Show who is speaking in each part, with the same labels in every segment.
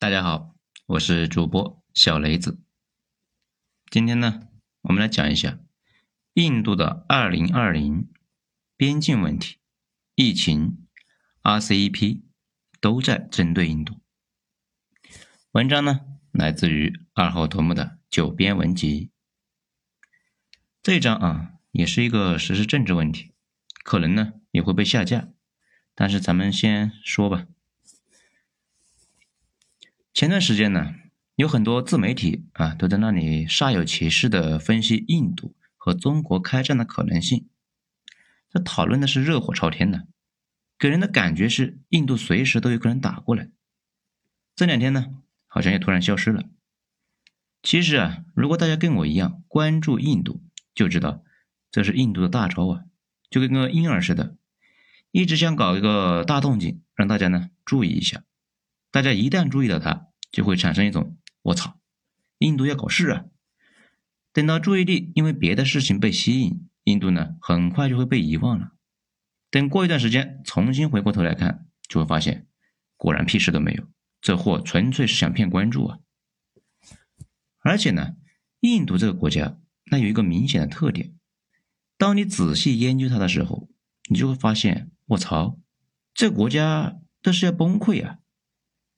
Speaker 1: 大家好，我是主播小雷子。今天呢，我们来讲一下印度的二零二零边境问题、疫情、RCEP 都在针对印度。文章呢，来自于二号头目的九编文集。这章啊，也是一个时事政治问题，可能呢也会被下架，但是咱们先说吧。前段时间呢，有很多自媒体啊都在那里煞有其事的分析印度和中国开战的可能性，这讨论的是热火朝天的，给人的感觉是印度随时都有可能打过来。这两天呢，好像又突然消失了。其实啊，如果大家跟我一样关注印度，就知道这是印度的大招啊，就跟个婴儿似的，一直想搞一个大动静，让大家呢注意一下。大家一旦注意到它，就会产生一种“我操，印度要搞事啊！”等到注意力因为别的事情被吸引，印度呢很快就会被遗忘了。等过一段时间重新回过头来看，就会发现果然屁事都没有，这货纯粹是想骗关注啊！而且呢，印度这个国家那有一个明显的特点，当你仔细研究它的时候，你就会发现，我操，这国家这是要崩溃啊！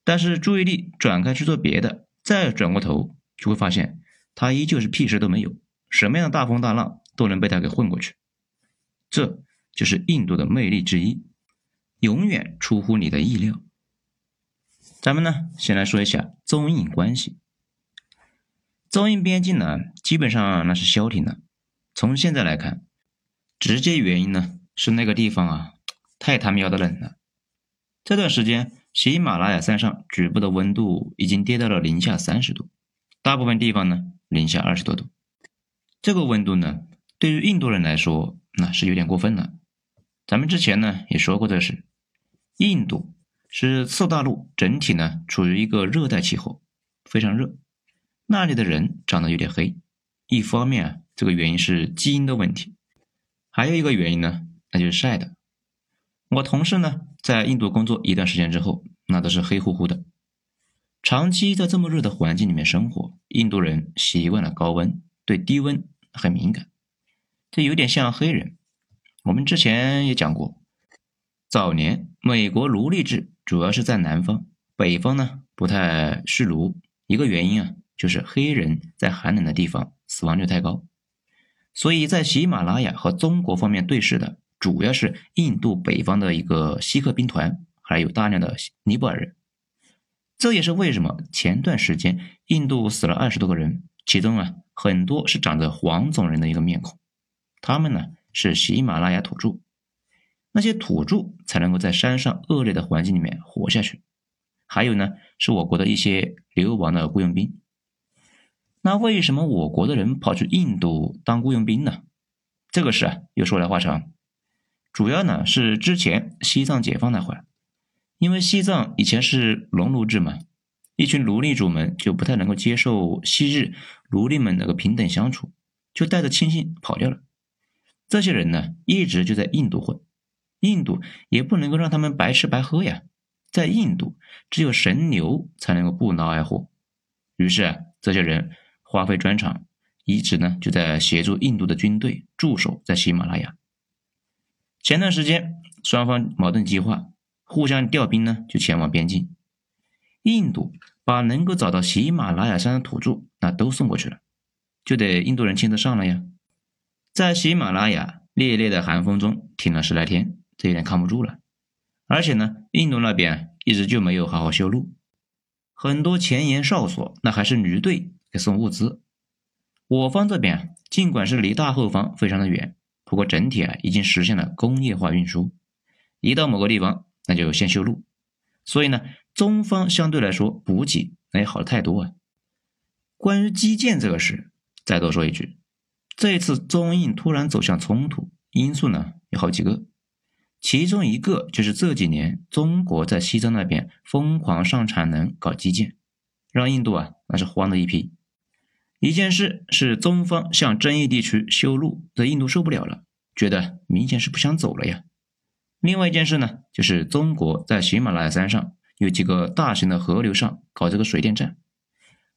Speaker 1: 但是注意力转开去做别的，再转过头就会发现，他依旧是屁事都没有，什么样的大风大浪都能被他给混过去。这就是印度的魅力之一，永远出乎你的意料。咱们呢，先来说一下中印关系。中印边境呢，基本上那是消停了。从现在来看，直接原因呢是那个地方啊，太他喵的冷了。这段时间。喜马拉雅山上局部的温度已经跌到了零下三十度，大部分地方呢零下二十多度。这个温度呢，对于印度人来说那是有点过分了。咱们之前呢也说过这事，印度是次大陆整体呢处于一个热带气候，非常热，那里的人长得有点黑。一方面啊，这个原因是基因的问题，还有一个原因呢，那就是晒的。我同事呢。在印度工作一段时间之后，那都是黑乎乎的。长期在这么热的环境里面生活，印度人习惯了高温，对低温很敏感。这有点像黑人。我们之前也讲过，早年美国奴隶制主要是在南方，北方呢不太蓄奴。一个原因啊，就是黑人在寒冷的地方死亡率太高。所以在喜马拉雅和中国方面对视的。主要是印度北方的一个锡克兵团，还有大量的尼泊尔人。这也是为什么前段时间印度死了二十多个人，其中啊很多是长着黄种人的一个面孔。他们呢是喜马拉雅土著，那些土著才能够在山上恶劣的环境里面活下去。还有呢是我国的一些流亡的雇佣兵。那为什么我国的人跑去印度当雇佣兵呢？这个事啊又说来话长。主要呢是之前西藏解放那会儿，因为西藏以前是农奴制嘛，一群奴隶主们就不太能够接受昔日奴隶们那个平等相处，就带着亲信跑掉了。这些人呢一直就在印度混，印度也不能够让他们白吃白喝呀，在印度只有神牛才能够不劳而获。于是啊，这些人花费专长，一直呢就在协助印度的军队驻守在喜马拉雅。前段时间，双方矛盾激化，互相调兵呢，就前往边境。印度把能够找到喜马拉雅山的土著，那都送过去了，就得印度人亲自上了呀。在喜马拉雅烈烈的寒风中停了十来天，这有点扛不住了。而且呢，印度那边一直就没有好好修路，很多前沿哨所那还是驴队给送物资。我方这边尽管是离大后方非常的远。不过整体啊，已经实现了工业化运输。一到某个地方，那就先修路。所以呢，中方相对来说补给那也好的太多啊。关于基建这个事，再多说一句，这次中印突然走向冲突，因素呢有好几个，其中一个就是这几年中国在西藏那边疯狂上产能搞基建，让印度啊那是慌的一批。一件事是中方向争议地区修路，这印度受不了了，觉得明显是不想走了呀。另外一件事呢，就是中国在喜马拉雅山上有几个大型的河流上搞这个水电站。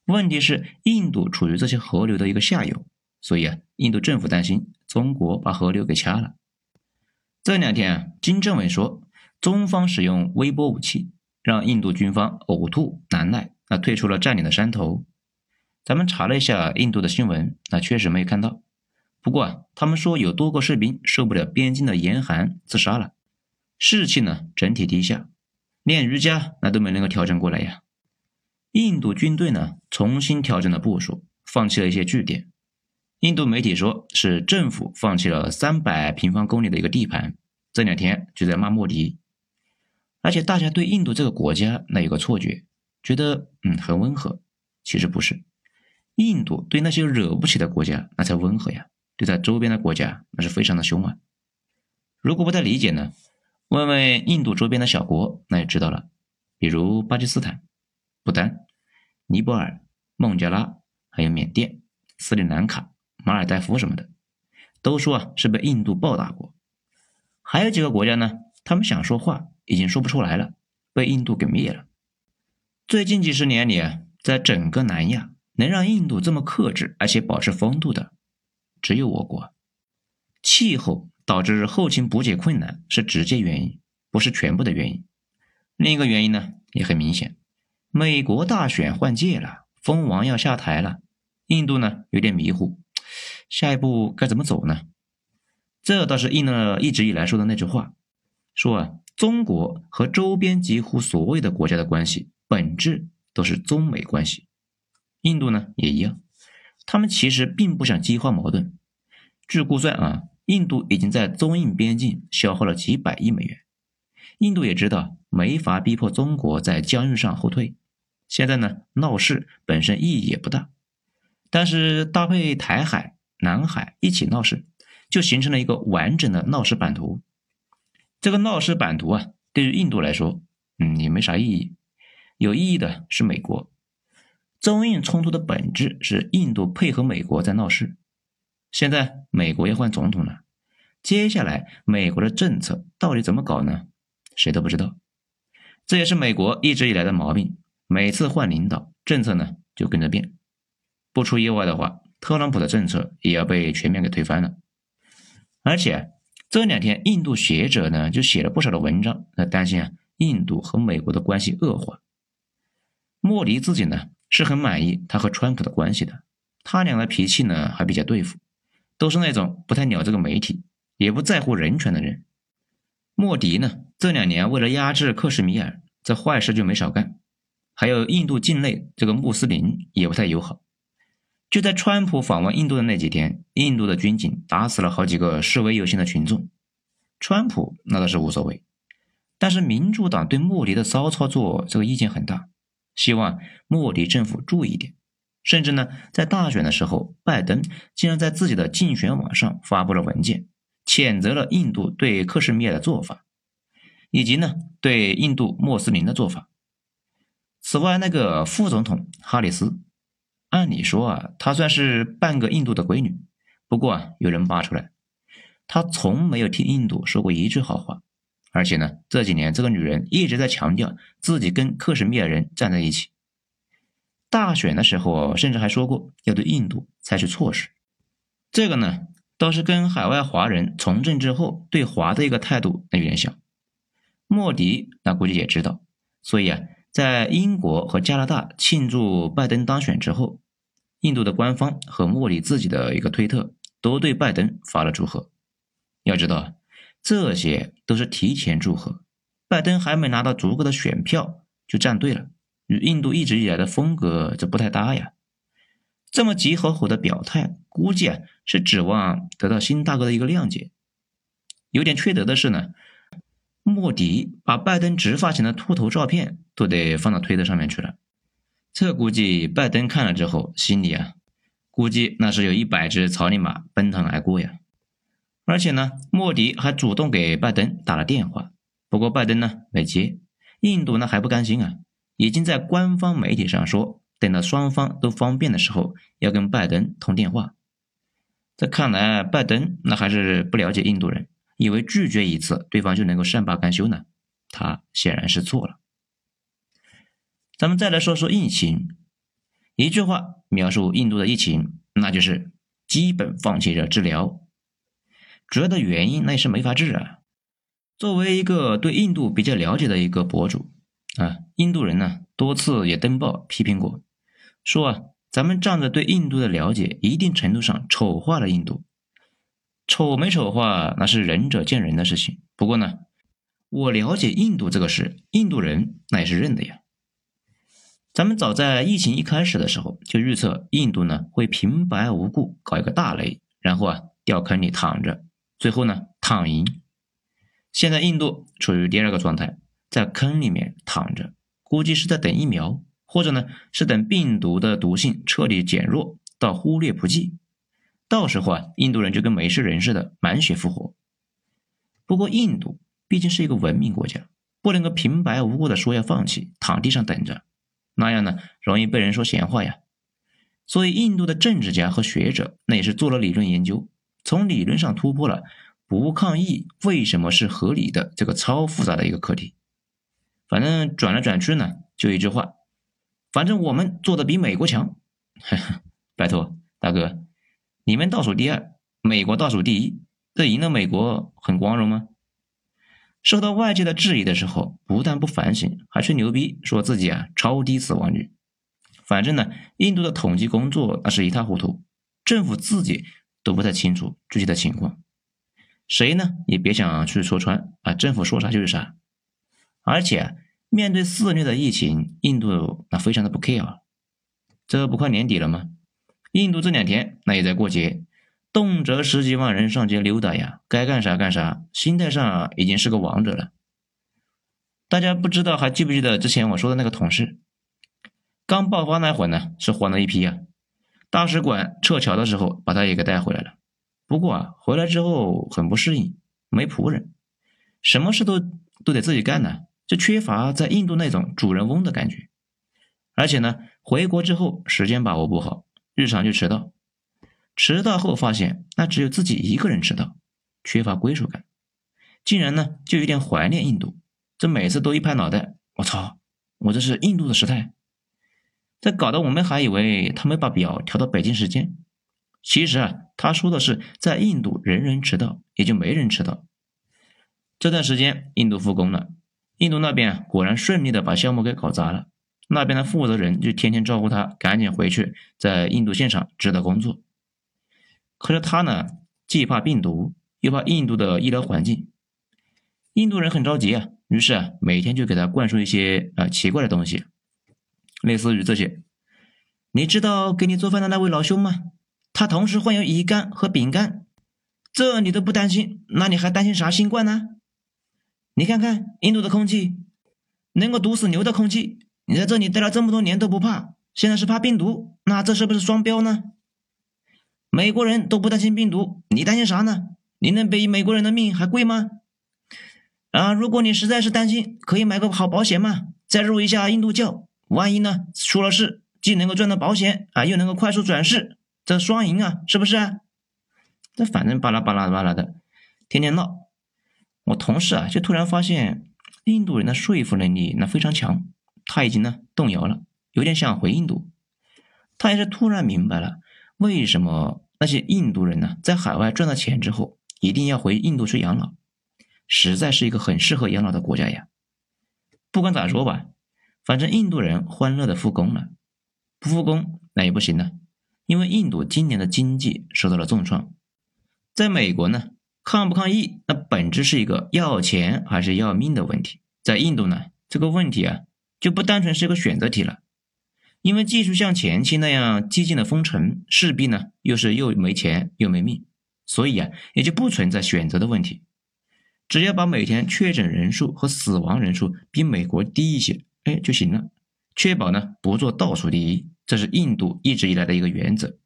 Speaker 1: 问题是，印度处于这些河流的一个下游，所以啊，印度政府担心中国把河流给掐了。这两天啊，金正委说，中方使用微波武器，让印度军方呕吐难耐，啊，退出了占领的山头。咱们查了一下印度的新闻，那确实没有看到。不过啊，他们说有多个士兵受不了边境的严寒自杀了，士气呢整体低下，练瑜伽那都没能够调整过来呀。印度军队呢重新调整了部署，放弃了一些据点。印度媒体说是政府放弃了三百平方公里的一个地盘，这两天就在骂莫迪，而且大家对印度这个国家那有个错觉，觉得嗯很温和，其实不是，印度对那些惹不起的国家那才温和呀，对待周边的国家那是非常的凶啊。如果不太理解呢，问问印度周边的小国，那就知道了，比如巴基斯坦、不丹、尼泊尔、孟加拉，还有缅甸、斯里兰卡。马尔代夫什么的，都说啊是被印度暴打过。还有几个国家呢，他们想说话已经说不出来了，被印度给灭了。最近几十年里啊，在整个南亚，能让印度这么克制而且保持风度的，只有我国。气候导致后勤补给困难是直接原因，不是全部的原因。另一个原因呢也很明显，美国大选换届了，蜂王要下台了，印度呢有点迷糊。下一步该怎么走呢？这倒是应了一直以来说的那句话，说啊，中国和周边几乎所有的国家的关系本质都是中美关系。印度呢也一样，他们其实并不想激化矛盾。据估算啊，印度已经在中印边境消耗了几百亿美元。印度也知道没法逼迫中国在疆域上后退，现在呢闹事本身意义也不大，但是搭配台海。南海一起闹事，就形成了一个完整的闹事版图。这个闹事版图啊，对于印度来说，嗯，也没啥意义。有意义的是美国。中印冲突的本质是印度配合美国在闹事。现在美国要换总统了，接下来美国的政策到底怎么搞呢？谁都不知道。这也是美国一直以来的毛病，每次换领导，政策呢就跟着变。不出意外的话。特朗普的政策也要被全面给推翻了，而且这两天印度学者呢就写了不少的文章，来担心啊印度和美国的关系恶化。莫迪自己呢是很满意他和川普的关系的，他俩的脾气呢还比较对付，都是那种不太鸟这个媒体，也不在乎人权的人。莫迪呢这两年为了压制克什米尔，这坏事就没少干，还有印度境内这个穆斯林也不太友好。就在川普访问印度的那几天，印度的军警打死了好几个示威游行的群众。川普那倒是无所谓，但是民主党对莫迪的骚操作这个意见很大，希望莫迪政府注意点。甚至呢，在大选的时候，拜登竟然在自己的竞选网上发布了文件，谴责了印度对克什米尔的做法，以及呢对印度穆斯林的做法。此外，那个副总统哈里斯。按理说啊，她算是半个印度的闺女。不过啊，有人扒出来，她从没有替印度说过一句好话。而且呢，这几年这个女人一直在强调自己跟克什米尔人站在一起。大选的时候，甚至还说过要对印度采取措施。这个呢，倒是跟海外华人从政之后对华的一个态度有点像。莫迪那估计也知道，所以啊，在英国和加拿大庆祝拜登当选之后。印度的官方和莫迪自己的一个推特都对拜登发了祝贺。要知道，这些都是提前祝贺，拜登还没拿到足够的选票就站队了，与印度一直以来的风格这不太搭呀。这么急吼吼的表态，估计啊是指望得到新大哥的一个谅解。有点缺德的是呢，莫迪把拜登直发型的秃头照片都得放到推特上面去了。这估计拜登看了之后，心里啊，估计那是有一百只草泥马奔腾而过呀。而且呢，莫迪还主动给拜登打了电话，不过拜登呢没接。印度呢还不甘心啊，已经在官方媒体上说，等到双方都方便的时候，要跟拜登通电话。这看来，拜登那还是不了解印度人，以为拒绝一次，对方就能够善罢甘休呢。他显然是错了。咱们再来说说疫情，一句话描述印度的疫情，那就是基本放弃了治疗。主要的原因那也是没法治啊。作为一个对印度比较了解的一个博主啊，印度人呢多次也登报批评过，说啊，咱们仗着对印度的了解，一定程度上丑化了印度。丑没丑化那是仁者见仁的事情。不过呢，我了解印度这个事，印度人那也是认的呀。咱们早在疫情一开始的时候就预测印度呢会平白无故搞一个大雷，然后啊掉坑里躺着，最后呢躺赢。现在印度处于第二个状态，在坑里面躺着，估计是在等疫苗，或者呢是等病毒的毒性彻底减弱到忽略不计，到时候啊，印度人就跟没事人似的满血复活。不过印度毕竟是一个文明国家，不能够平白无故的说要放弃，躺地上等着，那样呢容易被人说闲话呀。所以印度的政治家和学者那也是做了理论研究，从理论上突破了。不抗议为什么是合理的？这个超复杂的一个课题，反正转来转去呢，就一句话，反正我们做的比美国强。拜托大哥，你们倒数第二，美国倒数第一，这赢了美国很光荣吗？受到外界的质疑的时候，不但不反省，还吹牛逼，说自己啊超低死亡率。反正呢，印度的统计工作那是一塌糊涂，政府自己都不太清楚具体的情况。谁呢？也别想去说穿啊！政府说啥就是啥。而且面对肆虐的疫情，印度那非常的不 care。这不快年底了吗？印度这两天那也在过节，动辄十几万人上街溜达呀，该干啥干啥，心态上已经是个王者了。大家不知道还记不记得之前我说的那个同事？刚爆发那会儿呢，是慌了一批啊！大使馆撤侨的时候，把他也给带回来了。不过啊，回来之后很不适应，没仆人，什么事都都得自己干呢，就缺乏在印度那种主人翁的感觉。而且呢，回国之后时间把握不好，日常就迟到。迟到后发现，那只有自己一个人迟到，缺乏归属感，竟然呢就有点怀念印度。这每次都一拍脑袋，我操，我这是印度的时态。这搞得我们还以为他没把表调到北京时间。其实啊，他说的是在印度人人迟到，也就没人迟到。这段时间印度复工了，印度那边果然顺利的把项目给搞砸了。那边的负责人就天天招呼他赶紧回去，在印度现场指导工作。可是他呢，既怕病毒，又怕印度的医疗环境。印度人很着急啊，于是啊，每天就给他灌输一些啊奇怪的东西，类似于这些：你知道给你做饭的那位老兄吗？他同时患有乙肝和丙肝，这你都不担心，那你还担心啥新冠呢？你看看印度的空气，能够毒死牛的空气，你在这里待了这么多年都不怕，现在是怕病毒，那这是不是双标呢？美国人都不担心病毒，你担心啥呢？你能比美国人的命还贵吗？啊，如果你实在是担心，可以买个好保险嘛，再入一下印度教，万一呢出了事，既能够赚到保险啊，又能够快速转世。这双赢啊，是不是？这反正巴拉巴拉巴拉的，天天闹。我同事啊，就突然发现印度人的说服能力那非常强，他已经呢动摇了，有点想回印度。他也是突然明白了，为什么那些印度人呢，在海外赚到钱之后，一定要回印度去养老，实在是一个很适合养老的国家呀。不管咋说吧，反正印度人欢乐的复工了，不复工那也不行了。因为印度今年的经济受到了重创，在美国呢，抗不抗疫，那本质是一个要钱还是要命的问题。在印度呢，这个问题啊，就不单纯是一个选择题了。因为技术像前期那样激进的封城，势必呢又是又没钱又没命，所以啊，也就不存在选择的问题。只要把每天确诊人数和死亡人数比美国低一些，哎就行了，确保呢不做倒数第一。这是印度一直以来的一个原则。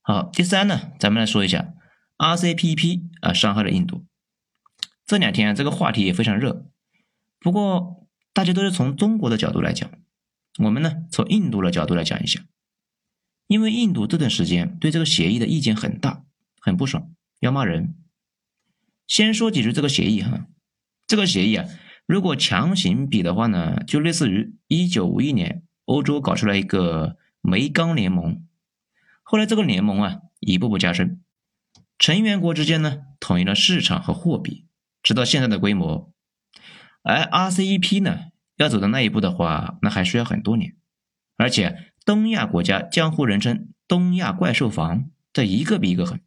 Speaker 1: 好，第三呢，咱们来说一下 RCEP 啊伤害了印度。这两天这个话题也非常热，不过大家都是从中国的角度来讲，我们呢从印度的角度来讲一下。因为印度这段时间对这个协议的意见很大，很不爽，要骂人。先说几句这个协议哈，这个协议啊，如果强行比的话呢，就类似于一九五一年欧洲搞出来一个煤钢联盟，后来这个联盟啊一步步加深，成员国之间呢统一了市场和货币，直到现在的规模。而 RCEP 呢要走到那一步的话，那还需要很多年，而且东亚国家江湖人称“东亚怪兽房”，这一个比一个狠，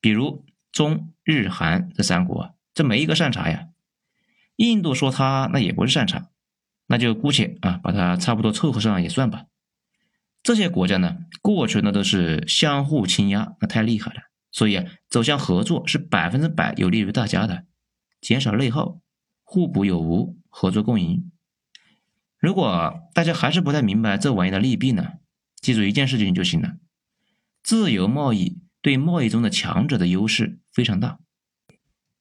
Speaker 1: 比如中日韩这三国，这没一个善茬呀。印度说他那也不是善茬，那就姑且啊把它差不多凑合上也算吧。这些国家呢，过去那都是相互倾压，那太厉害了，所以啊，走向合作是百分之百有利于大家的，减少内耗，互补有无，合作共赢。如果大家还是不太明白这玩意的利弊呢，记住一件事情就行了：自由贸易对贸易中的强者的优势非常大。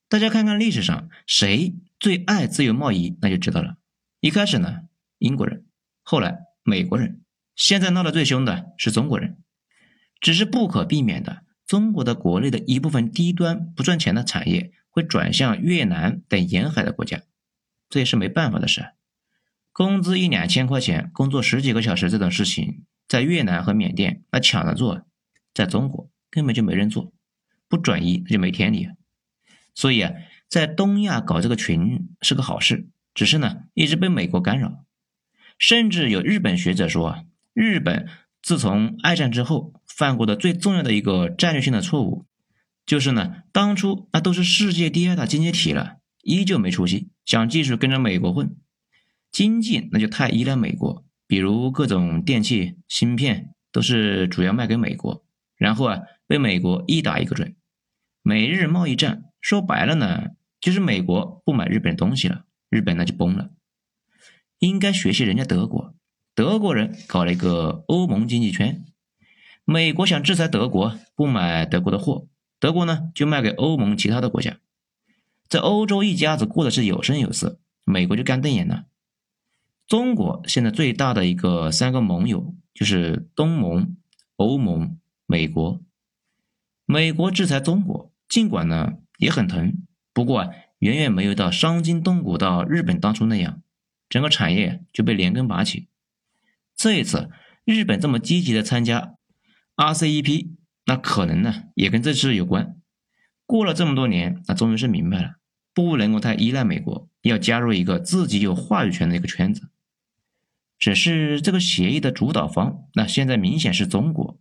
Speaker 1: 大家看看历史上谁？最爱自由贸易，那就知道了。一开始呢，英国人，后来美国人，现在闹得最凶的是中国人。只是不可避免的，中国的国内的一部分低端不赚钱的产业会转向越南等沿海的国家，这也是没办法的事。工资一两千块钱，工作十几个小时这种事情，在越南和缅甸那抢着做，在中国根本就没人做，不转移那就没天理。所以啊。在东亚搞这个群是个好事，只是呢一直被美国干扰，甚至有日本学者说啊，日本自从二战之后犯过的最重要的一个战略性的错误，就是呢当初那都是世界第二大经济体了，依旧没出息，想继续跟着美国混，经济那就太依赖美国，比如各种电器芯片都是主要卖给美国，然后啊被美国一打一个准，美日贸易战说白了呢。就是美国不买日本东西了，日本那就崩了。应该学习人家德国，德国人搞了一个欧盟经济圈。美国想制裁德国，不买德国的货，德国呢就卖给欧盟其他的国家。在欧洲一家子过的是有声有色，美国就干瞪眼了。中国现在最大的一个三个盟友就是东盟、欧盟、美国。美国制裁中国，尽管呢也很疼。不过啊，远远没有到伤筋动骨到日本当初那样，整个产业就被连根拔起。这一次日本这么积极的参加 RCEP，那可能呢也跟这事有关。过了这么多年，那终于是明白了，不能够太依赖美国，要加入一个自己有话语权的一个圈子。只是这个协议的主导方，那现在明显是中国，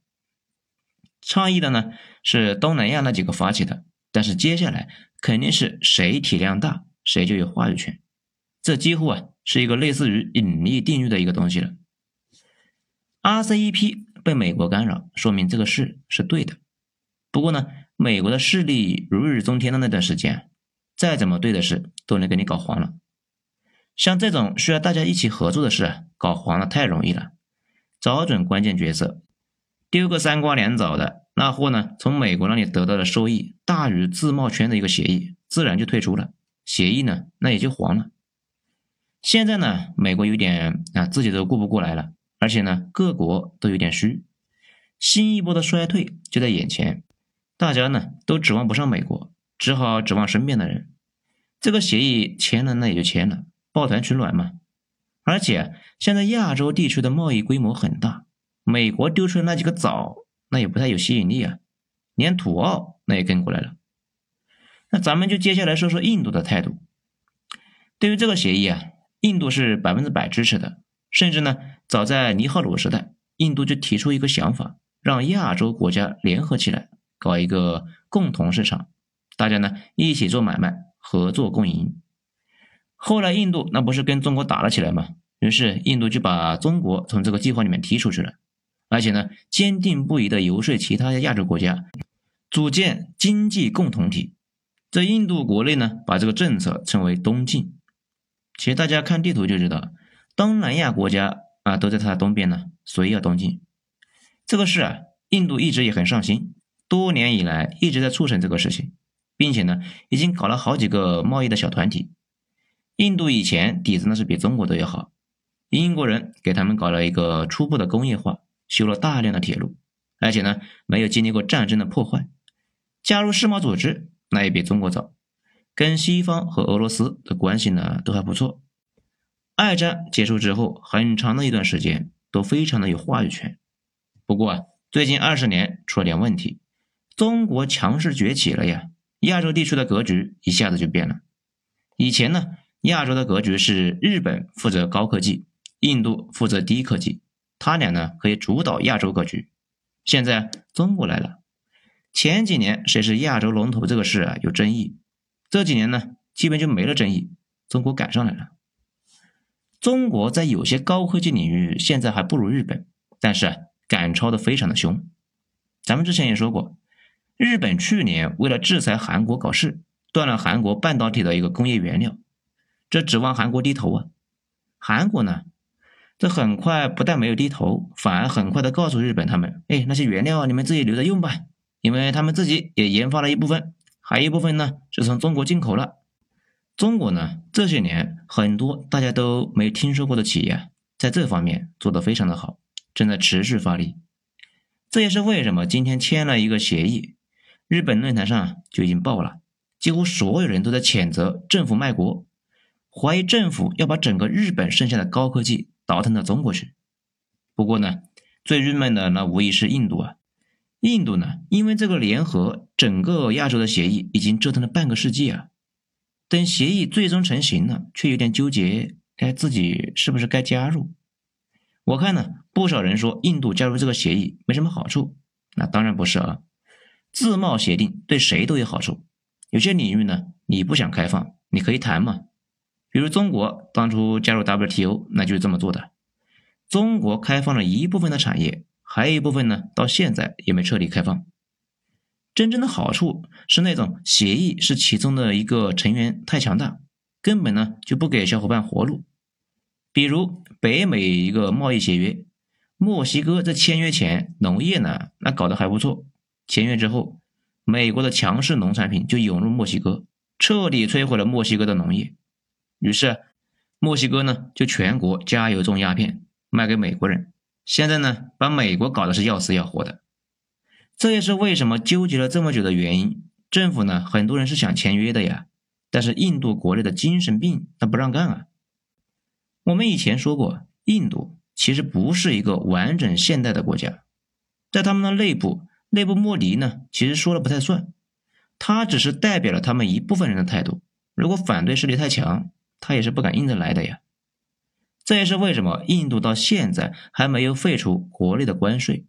Speaker 1: 倡议的呢是东南亚那几个发起的。但是接下来肯定是谁体量大，谁就有话语权。这几乎啊是一个类似于引力定律的一个东西了。RCEP 被美国干扰，说明这个事是对的。不过呢，美国的势力如日中天的那段时间，再怎么对的事都能给你搞黄了。像这种需要大家一起合作的事，搞黄了太容易了。找准关键角色，丢个三瓜两枣的。那货呢？从美国那里得到的收益大于自贸圈的一个协议，自然就退出了。协议呢，那也就黄了。现在呢，美国有点啊，自己都顾不过来了，而且呢，各国都有点虚，新一波的衰退就在眼前，大家呢都指望不上美国，只好指望身边的人。这个协议签了，那也就签了，抱团取暖嘛。而且现在亚洲地区的贸易规模很大，美国丢出的那几个枣。那也不太有吸引力啊，连土澳那也跟过来了。那咱们就接下来说说印度的态度。对于这个协议啊，印度是百分之百支持的。甚至呢，早在尼赫鲁时代，印度就提出一个想法，让亚洲国家联合起来搞一个共同市场，大家呢一起做买卖，合作共赢。后来印度那不是跟中国打了起来吗？于是印度就把中国从这个计划里面踢出去了。而且呢，坚定不移地游说其他的亚洲国家组建经济共同体。在印度国内呢，把这个政策称为“东进”。其实大家看地图就知道，东南亚国家啊都在它的东边呢，所以要东进。这个事啊，印度一直也很上心，多年以来一直在促成这个事情，并且呢，已经搞了好几个贸易的小团体。印度以前底子那是比中国都要好，英国人给他们搞了一个初步的工业化。修了大量的铁路，而且呢没有经历过战争的破坏。加入世贸组织那也比中国早。跟西方和俄罗斯的关系呢都还不错。二战结束之后，很长的一段时间都非常的有话语权。不过啊，最近二十年出了点问题，中国强势崛起了呀，亚洲地区的格局一下子就变了。以前呢，亚洲的格局是日本负责高科技，印度负责低科技，他俩呢可以主导亚洲格局。现在中国来了，前几年谁是亚洲龙头这个事啊有争议，这几年呢基本就没了争议，中国赶上来了。中国在有些高科技领域现在还不如日本，但是赶超的非常的凶。咱们之前也说过，日本去年为了制裁韩国搞事，断了韩国半导体的一个工业原料，这指望韩国低头啊？韩国呢，这很快不但没有低头，反而很快的告诉日本他们，哎，那些原料你们自己留着用吧，因为他们自己也研发了一部分，还有一部分呢是从中国进口了。中国呢，这些年很多大家都没听说过的企业，在这方面做得非常的好，正在持续发力。这也是为什么今天签了一个协议，日本论坛上就已经爆了，几乎所有人都在谴责政府卖国，怀疑政府要把整个日本剩下的高科技倒腾到中国去。不过呢，最郁闷的那无疑是印度啊，印度呢，因为这个联合整个亚洲的协议已经折腾了半个世纪啊。等协议最终成型了，却有点纠结，哎自己是不是该加入？我看呢，不少人说印度加入这个协议没什么好处，那当然不是啊。自贸协定对谁都有好处，有些领域呢，你不想开放，你可以谈嘛。比如中国当初加入 WTO，那就是这么做的。中国开放了一部分的产业，还有一部分呢，到现在也没彻底开放。真正的好处是那种协议是其中的一个成员太强大，根本呢就不给小伙伴活路。比如北美一个贸易协约，墨西哥在签约前农业呢那搞得还不错，签约之后，美国的强势农产品就涌入墨西哥，彻底摧毁了墨西哥的农业。于是墨西哥呢就全国加油种鸦片卖给美国人，现在呢把美国搞得是要死要活的。这也是为什么纠结了这么久的原因。政府呢，很多人是想签约的呀，但是印度国内的精神病他不让干啊。我们以前说过，印度其实不是一个完整现代的国家，在他们的内部，内部莫迪呢，其实说了不太算，他只是代表了他们一部分人的态度。如果反对势力太强，他也是不敢硬着来的呀。这也是为什么印度到现在还没有废除国内的关税，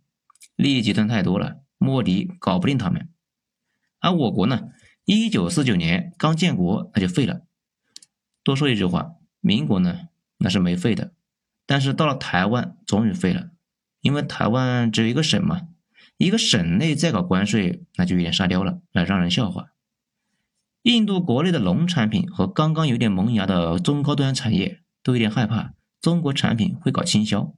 Speaker 1: 利益集团太多了。莫迪搞不定他们，而我国呢，一九四九年刚建国，那就废了。多说一句话，民国呢那是没废的，但是到了台湾终于废了，因为台湾只有一个省嘛，一个省内再搞关税，那就有点沙雕了，那让人笑话。印度国内的农产品和刚刚有点萌芽的中高端产业都有点害怕中国产品会搞倾销。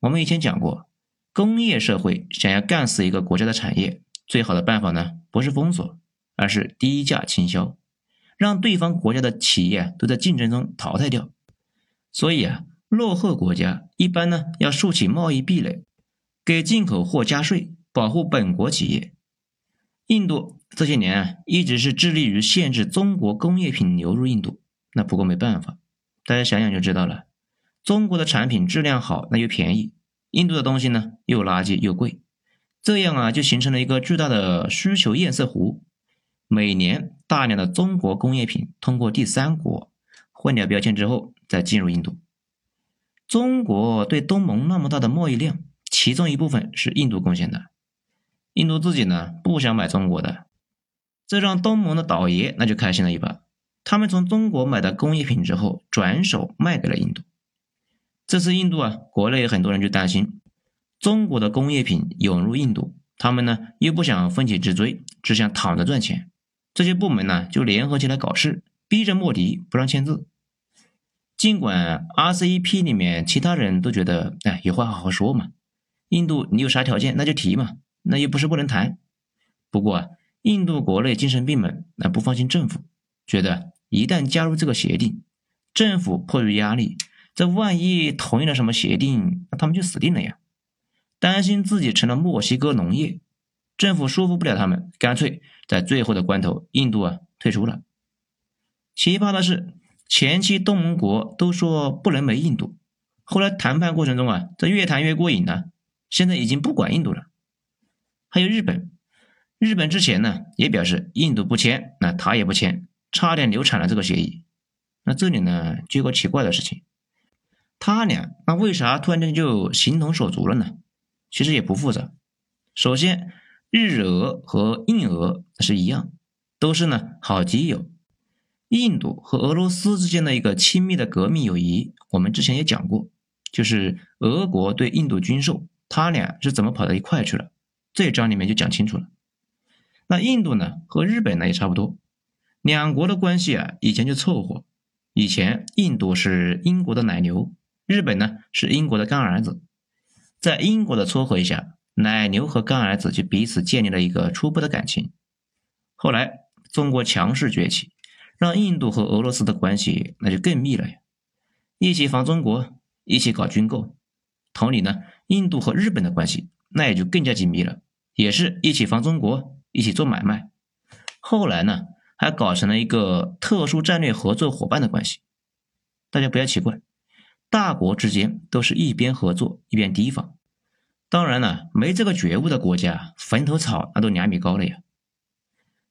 Speaker 1: 我们以前讲过。工业社会想要干死一个国家的产业，最好的办法呢，不是封锁，而是低价倾销，让对方国家的企业都在竞争中淘汰掉。所以啊，落后国家一般呢要竖起贸易壁垒，给进口货加税，保护本国企业。印度这些年啊，一直是致力于限制中国工业品流入印度。那不过没办法，大家想想就知道了，中国的产品质量好，那又便宜。印度的东西呢，又垃圾又贵，这样啊，就形成了一个巨大的需求堰塞湖。每年大量的中国工业品通过第三国换掉标签之后，再进入印度。中国对东盟那么大的贸易量，其中一部分是印度贡献的。印度自己呢，不想买中国的，这让东盟的倒爷那就开心了一把。他们从中国买的工业品之后，转手卖给了印度。这次印度啊，国内很多人就担心中国的工业品涌入印度，他们呢又不想奋起直追，只想躺着赚钱。这些部门呢就联合起来搞事，逼着莫迪不让签字。尽管 RCEP 里面其他人都觉得，哎，有话好好说嘛，印度你有啥条件那就提嘛，那又不是不能谈。不过啊，印度国内精神病们那不放心政府，觉得一旦加入这个协定，政府迫于压力。这万一同意了什么协定，那他们就死定了呀！担心自己成了墨西哥农业，政府说服不了他们，干脆在最后的关头，印度啊退出了，奇葩的是，前期东盟国都说不能没印度，后来谈判过程中啊，这越谈越过瘾了，现在已经不管印度了。还有日本，日本之前呢也表示印度不签，那他也不签，差点流产了这个协议。那这里呢就有个奇怪的事情，他俩那为啥突然间就形同手足了呢？其实也不复杂，首先日俄和印俄是一样，都是呢好基友。印度和俄罗斯之间的一个亲密的革命友谊，我们之前也讲过，就是俄国对印度军售，他俩是怎么跑到一块去了？这章里面就讲清楚了。那印度呢和日本呢也差不多，两国的关系啊以前就凑合。以前印度是英国的奶牛，日本呢是英国的干儿子，在英国的撮合一下，奶牛和干儿子就彼此建立了一个初步的感情。后来中国强势崛起。让印度和俄罗斯的关系那就更密了呀，一起防中国，一起搞军购。同理呢，印度和日本的关系那也就更加紧密了，也是一起防中国，一起做买卖。后来呢，还搞成了一个特殊战略合作伙伴的关系。大家不要奇怪，大国之间都是一边合作一边提防。当然了，没这个觉悟的国家，坟头草那都两米高了呀。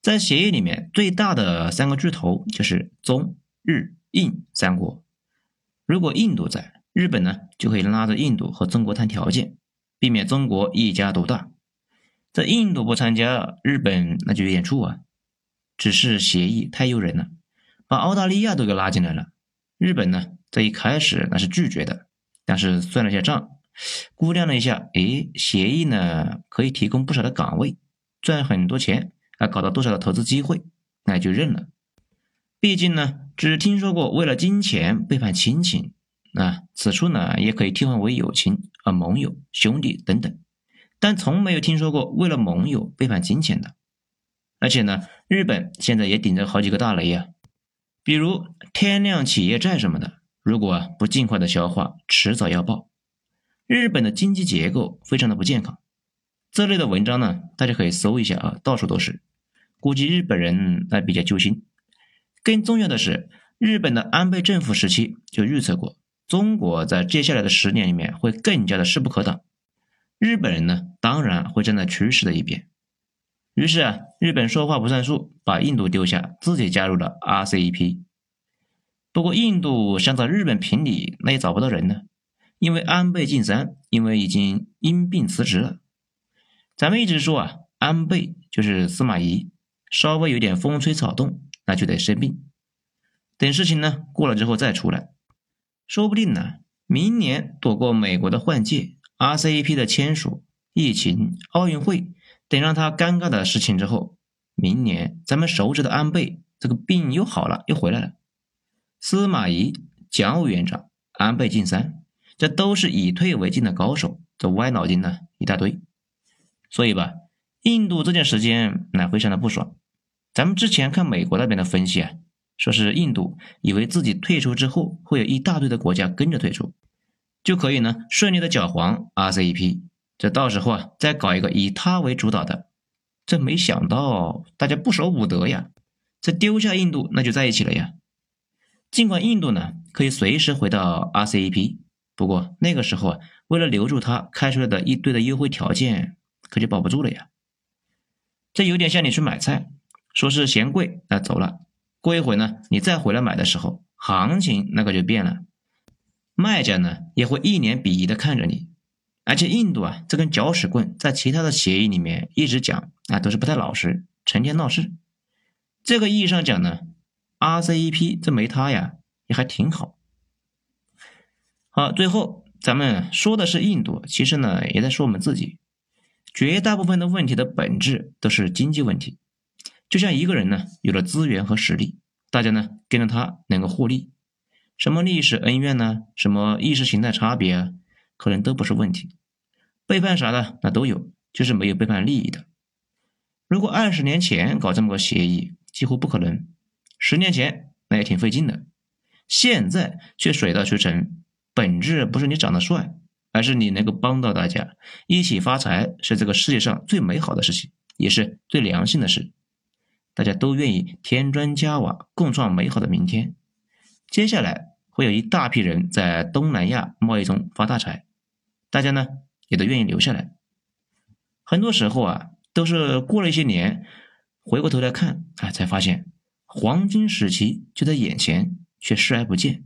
Speaker 1: 在协议里面，最大的三个巨头就是中日印三国。如果印度在，日本呢就可以拉着印度和中国谈条件，避免中国一家独大。这印度不参加，日本那就有点怵啊。只是协议太诱人了，把澳大利亚都给拉进来了。日本呢，在一开始那是拒绝的，但是算了一下账，估量了一下，诶，协议呢可以提供不少的岗位，赚很多钱。还搞到多少的投资机会，那就认了。毕竟呢，只听说过为了金钱背叛亲情，啊，此处呢也可以替换为友情啊、盟友、兄弟等等，但从没有听说过为了盟友背叛金钱的。而且呢，日本现在也顶着好几个大雷呀，比如天量企业债什么的，如果不尽快的消化，迟早要爆。日本的经济结构非常的不健康，这类的文章呢，大家可以搜一下啊，到处都是。估计日本人那比较揪心。更重要的是，日本的安倍政府时期就预测过，中国在接下来的十年里面会更加的势不可挡。日本人呢，当然会站在趋势的一边。于是啊，日本说话不算数，把印度丢下，自己加入了 RCEP。不过，印度想找日本评理，那也找不到人呢，因为安倍晋三因为已经因病辞职了。咱们一直说啊，安倍就是司马懿。稍微有点风吹草动，那就得生病。等事情呢过了之后再出来，说不定呢，明年躲过美国的换届、RCEP 的签署、疫情、奥运会等让他尴尬的事情之后，明年咱们熟知的安倍这个病又好了，又回来了。司马懿、蒋委员长、安倍晋三，这都是以退为进的高手，这歪脑筋呢一大堆。所以吧，印度这段时间那非常的不爽。咱们之前看美国那边的分析啊，说是印度以为自己退出之后会有一大堆的国家跟着退出，就可以呢顺利的搅黄 RCEP，这到时候啊再搞一个以他为主导的，这没想到大家不守武德呀，这丢下印度那就在一起了呀。尽管印度呢可以随时回到 RCEP，不过那个时候啊为了留住他开出来的一堆的优惠条件可就保不住了呀。这有点像你去买菜。说是嫌贵，那走了。过一会呢，你再回来买的时候，行情那个就变了。卖家呢也会一脸鄙夷的看着你。而且印度啊，这根搅屎棍在其他的协议里面一直讲啊，都是不太老实，成天闹事。这个意义上讲呢，RCEP 这没他呀，也还挺好。好，最后咱们说的是印度，其实呢也在说我们自己。绝大部分的问题的本质都是经济问题。就像一个人呢，有了资源和实力，大家呢跟着他能够获利，什么历史恩怨呢，什么意识形态差别啊，可能都不是问题。背叛啥的那都有，就是没有背叛利益的。如果二十年前搞这么个协议，几乎不可能；十年前那也挺费劲的，现在却水到渠成。本质不是你长得帅，而是你能够帮到大家一起发财，是这个世界上最美好的事情，也是最良心的事。大家都愿意添砖加瓦，共创美好的明天。接下来会有一大批人在东南亚贸易中发大财，大家呢也都愿意留下来。很多时候啊，都是过了一些年，回过头来看啊，才发现黄金时期就在眼前，却视而不见。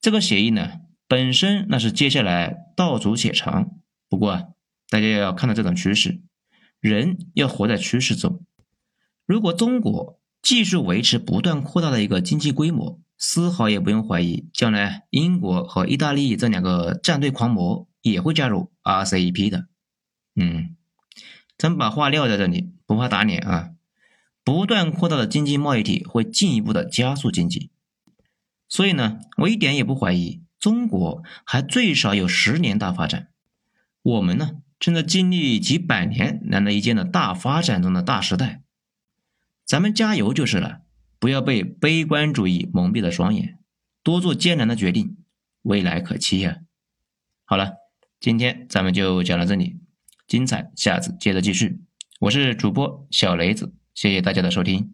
Speaker 1: 这个协议呢，本身那是接下来道阻且长，不过啊大家要看到这种趋势，人要活在趋势中。如果中国继续维持不断扩大的一个经济规模，丝毫也不用怀疑，将来英国和意大利这两个战队狂魔也会加入 RCEP 的。嗯，咱把话撂在这里，不怕打脸啊！不断扩大的经济贸易体会进一步的加速经济，所以呢，我一点也不怀疑中国还最少有十年大发展。我们呢，正在经历几百年难得一见的大发展中的大时代。咱们加油就是了，不要被悲观主义蒙蔽了双眼，多做艰难的决定，未来可期呀！好了，今天咱们就讲到这里，精彩下次接着继续。我是主播小雷子，谢谢大家的收听。